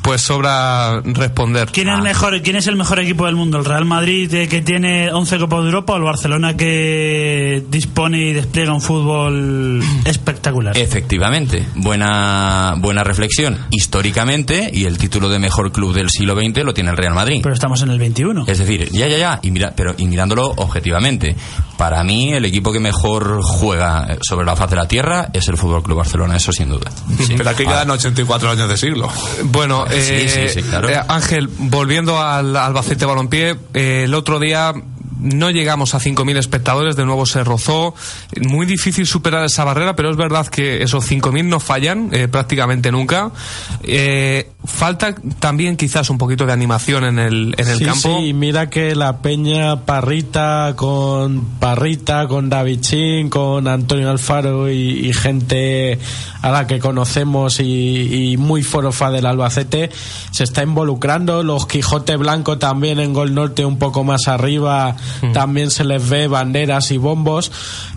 Pues sobra responder. ¿Quién es, el mejor, ¿Quién es el mejor equipo del mundo? ¿El Real Madrid eh, que tiene 11 Copas de Europa o el Barcelona que dispone y despliega un fútbol espectacular? Efectivamente, buena, buena reflexión. Históricamente, y el título de mejor club del siglo XX lo tiene el Real Madrid. Pero estamos en el 21. Es decir, ya, ya, ya, y, mira, pero, y mirándolo objetivamente, para mí el equipo que mejor juega sobre la faz de la tierra es el Fútbol Club Barcelona, eso sin duda. Sí. Pero aquí quedan 84 años de siglo. Bueno, Sí, eh, sí, sí, claro. eh, Ángel, volviendo al Albacete Balompié, el otro día no llegamos a 5.000 espectadores, de nuevo se rozó. Muy difícil superar esa barrera, pero es verdad que esos 5.000 no fallan eh, prácticamente nunca. Eh, falta también quizás un poquito de animación en el, en el sí, campo. sí, mira que la Peña Parrita con Parrita, con David Chin, con Antonio Alfaro y, y gente a la que conocemos y, y muy forofa del Albacete se está involucrando. Los Quijote Blanco también en Gol Norte un poco más arriba también se les ve banderas y bombos.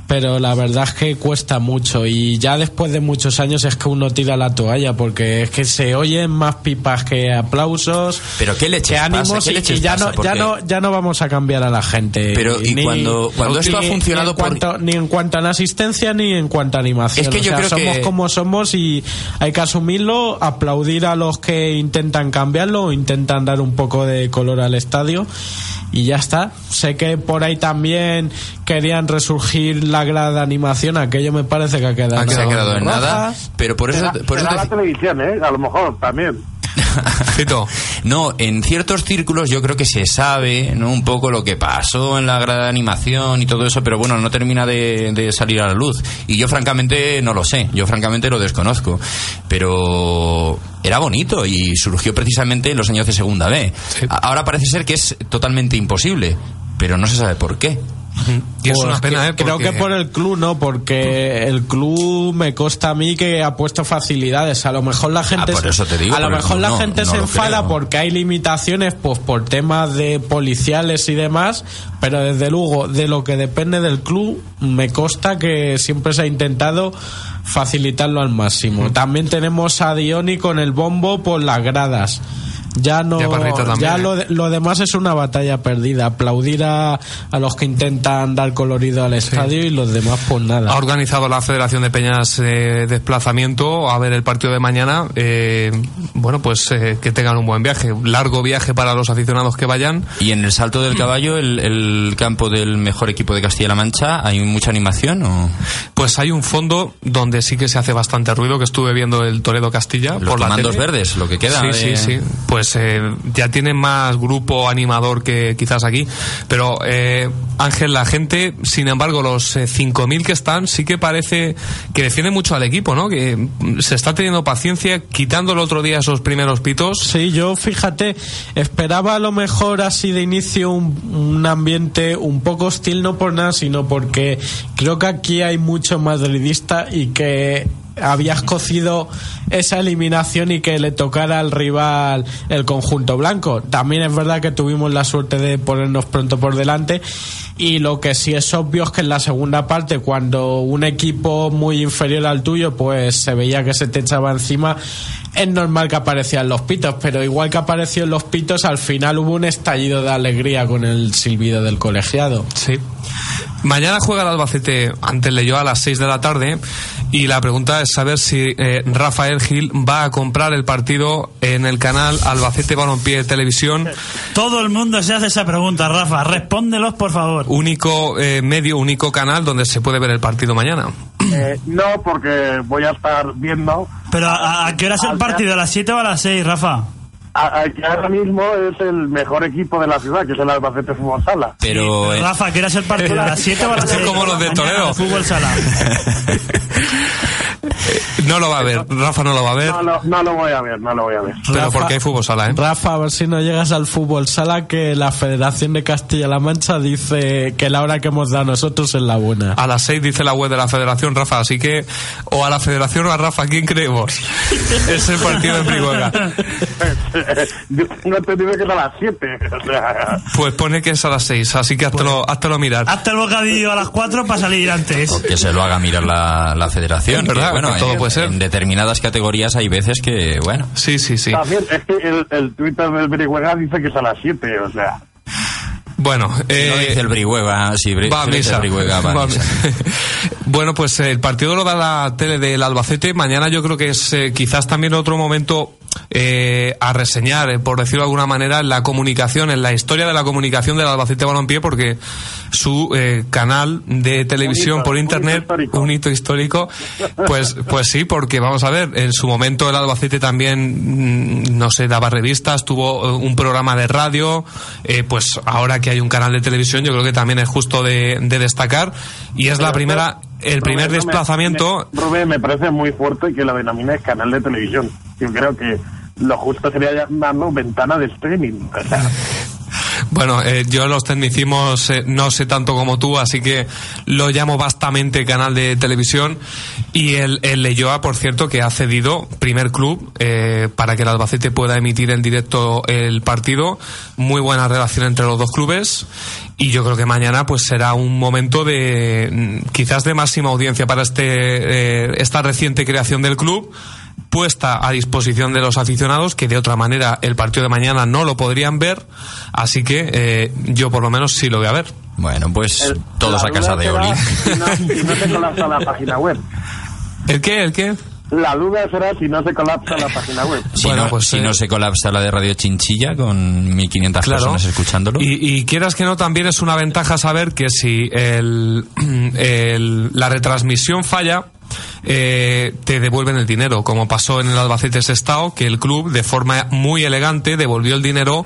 Pero la verdad es que cuesta mucho y ya después de muchos años es que uno tira la toalla porque es que se oyen más pipas que aplausos Pero qué leches que pasa, ánimos qué y- leches y ya pasa, no, ya no ya no vamos a cambiar a la gente Pero, y cuando- cuando esto ha ni- funcionado ni en, por- cuanto, ni en cuanto a la asistencia ni en cuanto a animación Es que O yo sea, creo somos que- como somos y hay que asumirlo aplaudir a los que intentan cambiarlo o intentan dar un poco de color al estadio y ya está sé que por ahí también querían resurgir la grada de animación aquello me parece que ha quedado, Ah, ha quedado en nada, pero por eso, por eso la televisión, ¿eh? A lo mejor también. Fito. No, en ciertos círculos yo creo que se sabe ¿no? un poco lo que pasó en la de animación y todo eso, pero bueno, no termina de, de salir a la luz. Y yo francamente no lo sé, yo francamente lo desconozco. Pero era bonito y surgió precisamente en los años de Segunda B. Ahora parece ser que es totalmente imposible, pero no se sabe por qué. Y es Pues una pena, que- ¿eh? Creo que por el club, ¿no? Porque el club me consta a mí que ha puesto facilidades. A lo mejor la gente. Ah, por se- eso te digo, a lo mejor la no, gente no se enfada creo. porque hay limitaciones, pues por temas de policiales y demás. Pero desde luego, de lo que depende del club, me consta que siempre se ha intentado facilitarlo al máximo. También tenemos a Dioni con el bombo por las gradas. Ya no, ya ¿eh? lo, lo demás es una batalla perdida. Aplaudir a, a los que intentan dar colorido al estadio y los demás pues nada. Ha organizado la Federación de Peñas eh, desplazamiento a ver el partido de mañana. Eh, bueno, pues eh, que tengan un buen viaje. Largo viaje para los aficionados que vayan. Y en el salto del caballo, el, el campo del mejor equipo de Castilla-La Mancha, ¿hay mucha animación o Pues hay un fondo donde sí que se hace bastante ruido, que estuve viendo el Toledo Castilla los por la tele. verdes, lo que queda? Sí, sí, sí. Pues eh, ya tienen más grupo animador que quizás aquí. Pero, eh, Ángel, la gente, sin embargo, los eh, 5.000 que están, sí que parece que defiende mucho al equipo, ¿no? Que mm, se está teniendo paciencia, quitando el otro día esos primeros pitos. Sí, yo fíjate, esperaba a lo mejor así de inicio un, un ambiente un poco hostil, no por nada, sino porque creo que aquí hay mucho madridista y que habías cocido esa eliminación y que le tocara al rival el conjunto blanco. También es verdad que tuvimos la suerte de ponernos pronto por delante y lo que sí es obvio es que en la segunda parte cuando un equipo muy inferior al tuyo pues se veía que se te echaba encima es normal que aparecían los pitos pero igual que aparecieron los pitos al final hubo un estallido de alegría con el silbido del colegiado Sí. Mañana juega el Albacete ante el Leyoa a las 6 de la tarde y la pregunta es saber si eh, Rafael Gil va a comprar el partido en el canal Albacete Balompié Televisión, Todo el mundo se hace esa pregunta, Rafa. Respóndelos, por favor. Único eh, medio, único canal donde se puede ver el partido mañana. Eh, no, porque voy a estar viendo Pero ¿a, a qué hora es el partido? ¿A las 7 o a las 6, Rafa? Ahora mismo es el mejor equipo de la ciudad, que es el Albacete Fútbol Sala. Pero eh, Rafa, ¿a qué es el partido? ¿A las 7 o a las 6? Como los de Toledo. Fútbol sala. No lo va a ver, Rafa no lo va a ver, No, no, no lo voy a ver, no lo voy a ver. pero Rafa- porque hay fútbol sala, ¿eh? Rafa, a ver si no llegas al fútbol sala que la Federación de Castilla-La Mancha dice que la hora que hemos dado nosotros es la buena. A las 6 dice la web de la Federación, Rafa, así que o a la Federación o a Rafa, ¿quién creemos? es el partido en Brihuega. Tengo entendido que es a las 7. O sea, Pues pone que es a las 6, así que háztelo, háztelo mirar. Hazte el bocadillo a las 4 para salir antes. que se lo haga mirar la, la federación. Es verdad, que, bueno, que todo en, puede ser. en determinadas categorías hay veces que, bueno, Sí, sí, sí. también es que el, el Twitter del Brihuega dice que es a las 7, o sea. Bueno, no eh, dice el Brihuega, si Bri- va a si dice misa. el Brihuega, va a Va misa. misa. bueno, pues eh, el partido lo da la tele del Albacete. Mañana yo creo que es eh, quizás también otro momento eh, a reseñar, eh, por decirlo de alguna manera, en la comunicación, en la historia de la comunicación del Albacete Balompié, porque su eh, canal de televisión hito, por un hito internet, un hito histórico, pues, pues sí, porque vamos a ver, en su momento el Albacete también, mm, no sé, daba revistas, tuvo un programa de radio, eh, pues ahora que hay un canal de televisión, yo creo que también es justo de, de destacar, y es la primera, el primer Rubén, no me- desplazamiento. me- Rubén, me parece muy fuerte que la denomines canal de televisión. Yo creo que lo justo sería llamarlo ventana de streaming. O sea, Bueno, eh, yo los tecnicismos eh, no sé tanto como tú, así que lo llamo vastamente canal de televisión. Y el, el Leyoa, por cierto, que ha cedido primer club eh, para que el Albacete pueda emitir en directo el partido. Muy buena relación entre los dos clubes. Y yo creo que mañana pues será un momento de mm, quizás de máxima audiencia para este eh, esta reciente creación del club puesta a disposición de los aficionados que de otra manera el partido de mañana no lo podrían ver así que eh, yo por lo menos sí lo voy a ver Bueno, pues el- todos a casa de Oli. Si no, si no se colapsa la página web. ¿el qué? ¿el qué? La duda será si no se colapsa la página web. Si, Bueno, no, pues, si eh, no se colapsa la de Radio Chinchilla con 1.500 Claro. personas escuchándolo. Y, y quieras que no, también es una ventaja saber que si el, el- la retransmisión falla, eh, te devuelven el dinero, como pasó en el Albacete Sestao, que el club, de forma muy elegante, devolvió el dinero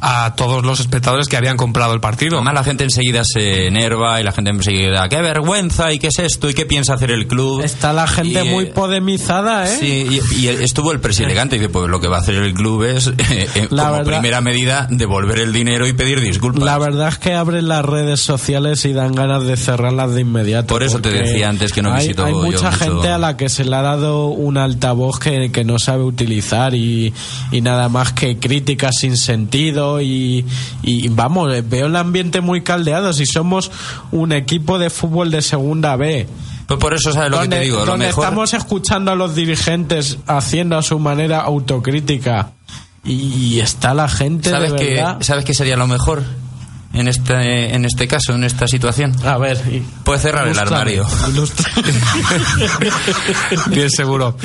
a todos los espectadores que habían comprado el partido. Además la gente enseguida se enerva y la gente enseguida, qué vergüenza y qué es esto y qué piensa hacer el club. Está la gente Y, muy eh, podemizada, ¿eh? Sí, y, y estuvo el presidente y dice, pues lo que va a hacer el club es, eh, eh, La como verdad- primera medida, devolver el dinero y pedir disculpas. La verdad es que abren las redes sociales y dan ganas de cerrarlas de inmediato. Por eso te decía antes que no hay, visito Hay yo mucha mucho- gente a la que se le ha dado un altavoz que, que no sabe utilizar y, y nada más que críticas sin sentido y, y vamos, eh, veo el ambiente muy caldeado. Si somos un equipo de fútbol de segunda B, Pues por eso sabes lo que te digo, lo donde mejor... estamos escuchando a los dirigentes haciendo a su manera autocrítica y está la gente ¿Sabes de verdad. ¿Sabes qué sería lo mejor en este, en este caso, en esta situación? A ver, Puedes cerrar el armario. Bien seguro.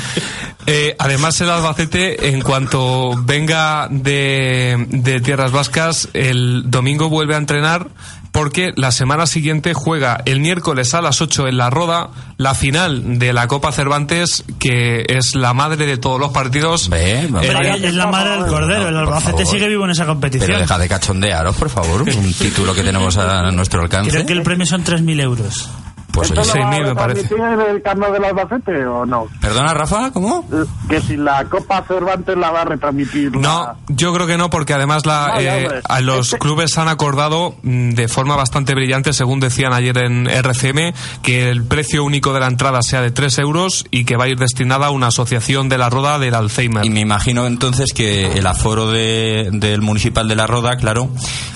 Eh, además, el Albacete, en cuanto venga de, de Tierras Vascas, el domingo vuelve a entrenar porque la semana siguiente juega el miércoles a las 8 en la Roda la final de la Copa Cervantes, que es la madre de todos los partidos. Ve. Eh, es la madre del cordero. El Albacete sigue vivo en esa competición. Pero deja de cachondearos, por favor. Un título que tenemos a nuestro alcance. Creo que el premio son 3.000 euros. Pues ¿Esto oye, lo va a 6.000 me parece. retransmitir el carno del Albacete o no? ¿Perdona, Rafa? ¿Cómo? Eh, Que si la Copa Cervantes la va a retransmitir. No, la- yo creo que no, porque además la, eh, a los Este- clubes han acordado mm, de forma bastante brillante, según decían ayer en RCM, que el precio único de la entrada sea de 3 euros y que va a ir destinada a una asociación de la Roda del Alzheimer. Y me imagino entonces que el aforo de- del municipal de la Roda, claro,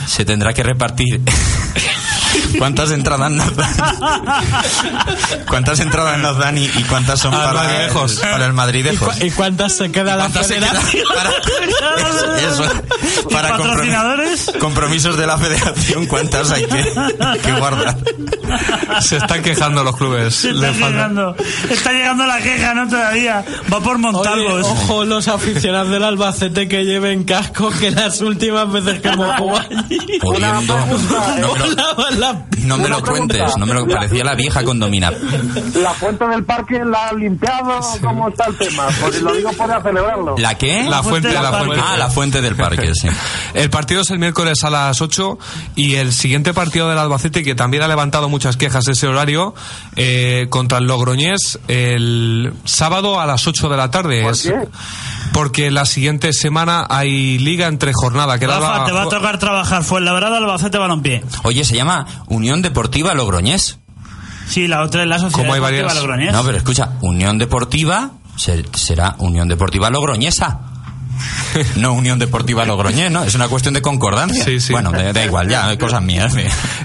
se tendrá que repartir. ¿Cuántas entradas nos dan? ¿Cuántas entradas nos dan y, y cuántas son Al para Madridejos. el, para el ¿Y, cu- y cuántas se queda la ¿Cuántas se quedan federación? para, eso, eso, ¿Y para comprom- patrocinadores? compromisos de la federación? ¿Cuántas hay que, que guardar? Se están quejando los clubes. Se Le está falta- llegando. Está llegando la queja, ¿no? Todavía. Va por Oye, Montalvos. ojo los aficionados del Albacete que lleven casco que las últimas veces que hemos jugado allí. No lo, no me lo pregunta. cuentes, no me lo parecía la vieja condomina. ¿La fuente del parque la ha limpiado? ¿Cómo está el tema? Porque lo digo para celebrarlo. ¿La qué? La fuente, del la fuente. Ah, la fuente del parque, sí. El partido es el miércoles a las 8 y el siguiente partido del Albacete, que también ha levantado muchas quejas ese horario, eh, contra el Logroñés, el sábado a las 8 de la tarde. ¿Por Es- qué? Porque la siguiente semana hay liga entre jornada. Que Rafa, la- te va a tocar trabajar. Fue la verdad Albacete Balompié. Oye, se llama Unión Deportiva Logroñés. Sí, la otra es la Sociedad Como hay Deportiva varias- Logroñés. No, pero escucha, Unión Deportiva se- será Unión Deportiva Logroñesa. No Unión Deportiva Logroñés, ¿no? Es una cuestión de concordancia. Sí, sí. Bueno, da, da igual, ya, cosas mías. sí.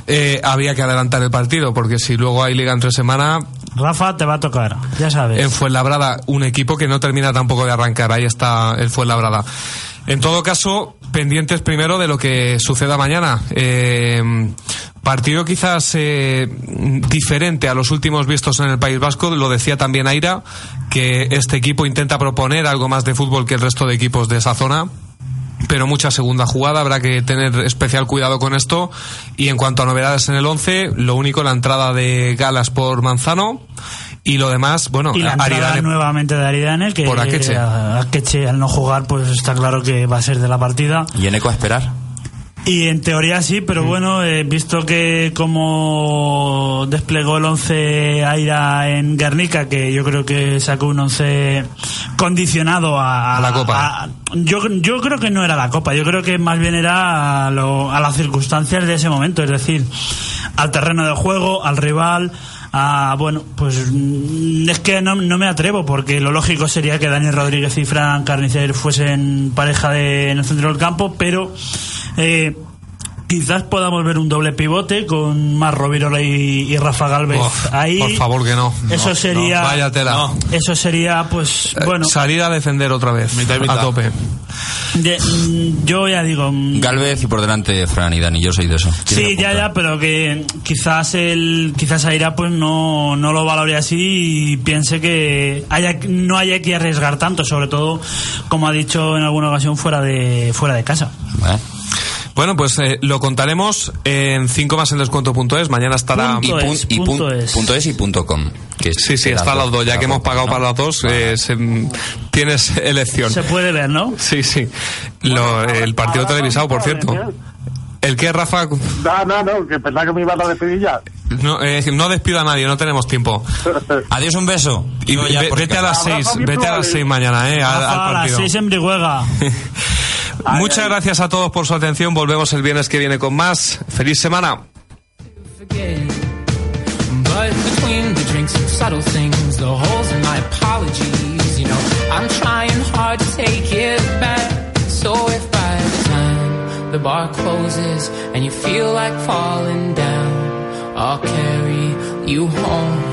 eh, había que adelantar el partido, porque si luego hay liga entre semana, Rafa, te va a tocar. Ya sabes. en Fuenlabrada, un equipo que no termina tampoco de arrancar. Ahí está el Fuenlabrada. En todo caso, pendientes primero de lo que suceda mañana. Eh, partido quizás eh, diferente a los últimos vistos en el País Vasco. Lo decía también Aira, que este equipo intenta proponer algo más de fútbol que el resto de equipos de esa zona pero mucha segunda jugada, habrá que tener especial cuidado con esto. Y en cuanto a novedades en el 11, lo único, la entrada de Galas por Manzano y lo demás, bueno, y la Aridane nuevamente de Aridane, que Por Akeche. Akeche, al no jugar, pues está claro que va a ser de la partida. Y en eco a esperar. Y en teoría sí, Mm. pero bueno, he visto que como desplegó el 11 Aira en Guernica, que yo creo que sacó un 11 condicionado a, A la Copa. a- yo, yo creo que no era la Copa, yo creo que más bien era a, lo- a las circunstancias de ese momento, es decir, al terreno de juego, al rival. A, bueno, pues mm, es que no, no me atrevo porque lo lógico sería que Daniel Rodríguez y Fran Carnicer fuesen pareja de, en el centro del campo, pero eh, quizás podamos ver un doble pivote con más Rovirola y, y Rafa Galvez Uf, ahí. por favor que no. Eso No, sería. no, vaya tela. Eso sería, pues, Eh, bueno. Salir a defender otra vez, Mitad y mitad. a tope. de- mm, yo ya digo. mm, Galvez y por delante Fran y Dani, yo soy de eso. Sí, ya, ya, pero que quizás el quizás Aira pues no, no lo valore así y piense que haya no haya que arriesgar tanto, sobre todo como ha dicho en alguna ocasión fuera de fuera de casa. Bueno. Bueno, pues eh, lo contaremos en 5 más en descuento.es. Mañana estará. Y, Punto pun- es, y pun- punto es. punto es y punto com. que es Sí, sí, está las dos. Ya que hemos pagado ¿no? para las dos, eh, se- tienes elección. Se puede ver, ¿no? Sí, sí. Lo- el partido televisado, por cierto. ver, ¿El qué, Rafa? No, no, no, que pensaba que me iban a despedir ya. No, eh, no despido a nadie, no tenemos tiempo. Adiós, un beso. Y Digo ya, vete a las seis, vete a las eh. seis mañana, eh, al, al Rafa, a las partido. seis en Brihuega. Muchas gracias a todos por su atención. Volvemos el viernes que viene con más. Feliz semana. You home